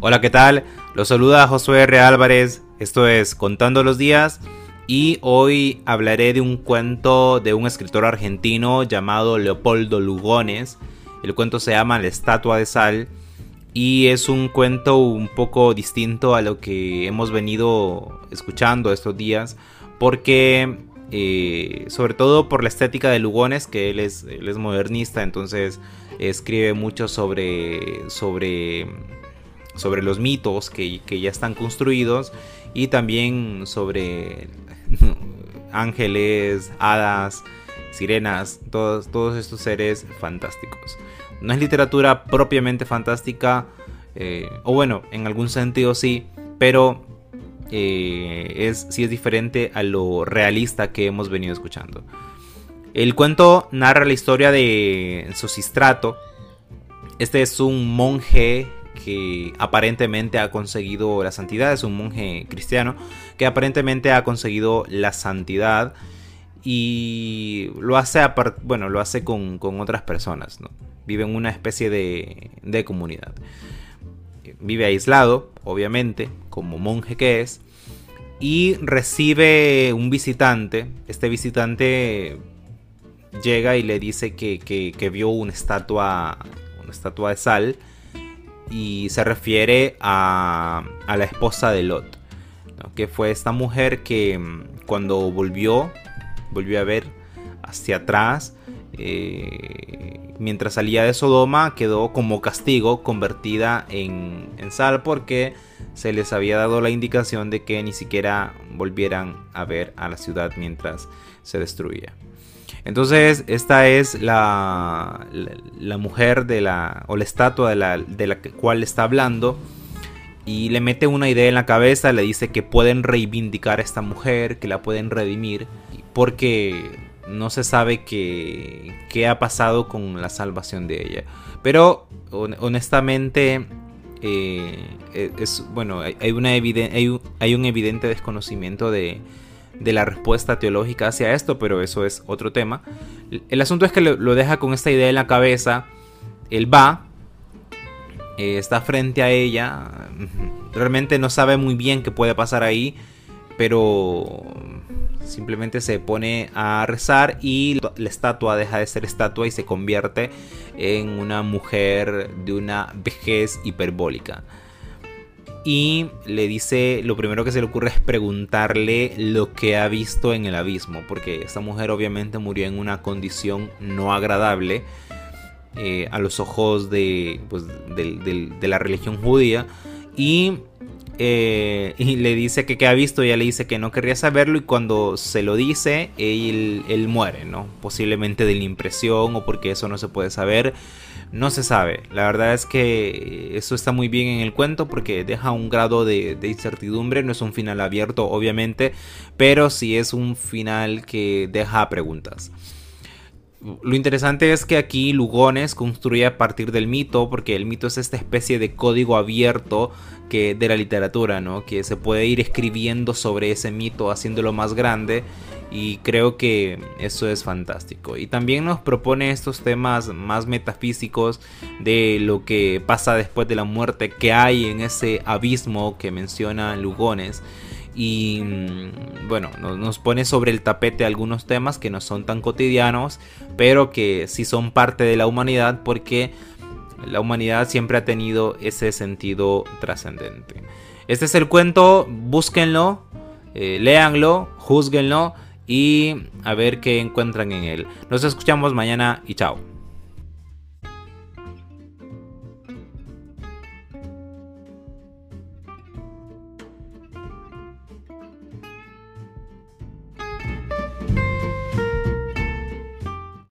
Hola, ¿qué tal? Los saluda Josué R. Álvarez, esto es Contando los Días y hoy hablaré de un cuento de un escritor argentino llamado Leopoldo Lugones. El cuento se llama La Estatua de Sal y es un cuento un poco distinto a lo que hemos venido escuchando estos días porque eh, sobre todo por la estética de Lugones, que él es, él es modernista, entonces escribe mucho sobre, sobre sobre los mitos que, ya están construidos y también sobre ángeles, hadas, sirenas, todos, todos estos seres fantásticos. No es literatura propiamente fantástica, eh, o bueno, en algún sentido sí, pero eh, es, sí es diferente a lo realista que hemos venido escuchando. El cuento narra la historia de Sosistrato. Este es un monje que aparentemente ha conseguido la santidad, es un monje cristiano que aparentemente ha conseguido la santidad y lo hace, bueno, lo hace con, otras personas, ¿no? vive en una especie de, de comunidad. Vive aislado, obviamente, como monje que es, y recibe un visitante. Este visitante llega y le dice que, que vio una estatua, una estatua de sal y se refiere a, la esposa de Lot, que fue esta mujer que mm, cuando volvió, volvió a ver hacia atrás, eh, mientras salía de Sodoma, quedó como castigo convertida en, en sal porque se les había dado la indicación de que ni siquiera volvieran a ver a la ciudad mientras se destruía. Entonces, esta es la, la, mujer de la, o la estatua de la, de la cual está hablando. Y le mete una idea en la cabeza, le dice que pueden reivindicar a esta mujer, que la pueden redimir, porque no se sabe qué, qué ha pasado con la salvación de ella. Pero honestamente, eh, es, bueno, hay, una hay, hay un evidente desconocimiento de, de la respuesta teológica hacia esto, pero eso es otro tema. El asunto es que lo, deja con esta idea en la cabeza. Él va, eh, está frente a ella, realmente no sabe muy bien qué puede pasar ahí, pero simplemente se pone a rezar y la estatua deja de ser estatua y se convierte en una mujer de una vejez hiperbólica y le dice, lo primero que se le ocurre es preguntarle lo que ha visto en el abismo, porque esta mujer obviamente murió en una condición no agradable eh, a los ojos de, pues, de, la religión judía y, eh, y le dice que ha visto, ella le dice que no querría saberlo y cuando se lo dice, él, muere, ¿no? Posiblemente de la impresión o porque eso no se puede saber no se sabe. La verdad es que eso está muy bien en el cuento porque deja un grado de, incertidumbre. No es un final abierto, obviamente, pero sí es un final que deja preguntas. Lo interesante es que aquí Lugones construye a partir del mito, porque el mito es esta especie de código abierto que de la literatura, ¿no? Que se puede ir escribiendo sobre ese mito, haciéndolo más grande y creo que eso es fantástico. Y también nos propone estos temas más metafísicos de lo que pasa después de la muerte que hay en ese abismo que menciona Lugones. Y mm, bueno, nos pone sobre el tapete algunos temas que no son tan cotidianos, pero que sí son parte de la humanidad porque la humanidad siempre ha tenido ese sentido trascendente. Este es el cuento, búsquenlo, eh, léanlo, juzguenlo y a ver qué encuentran en él. Nos escuchamos mañana y chao.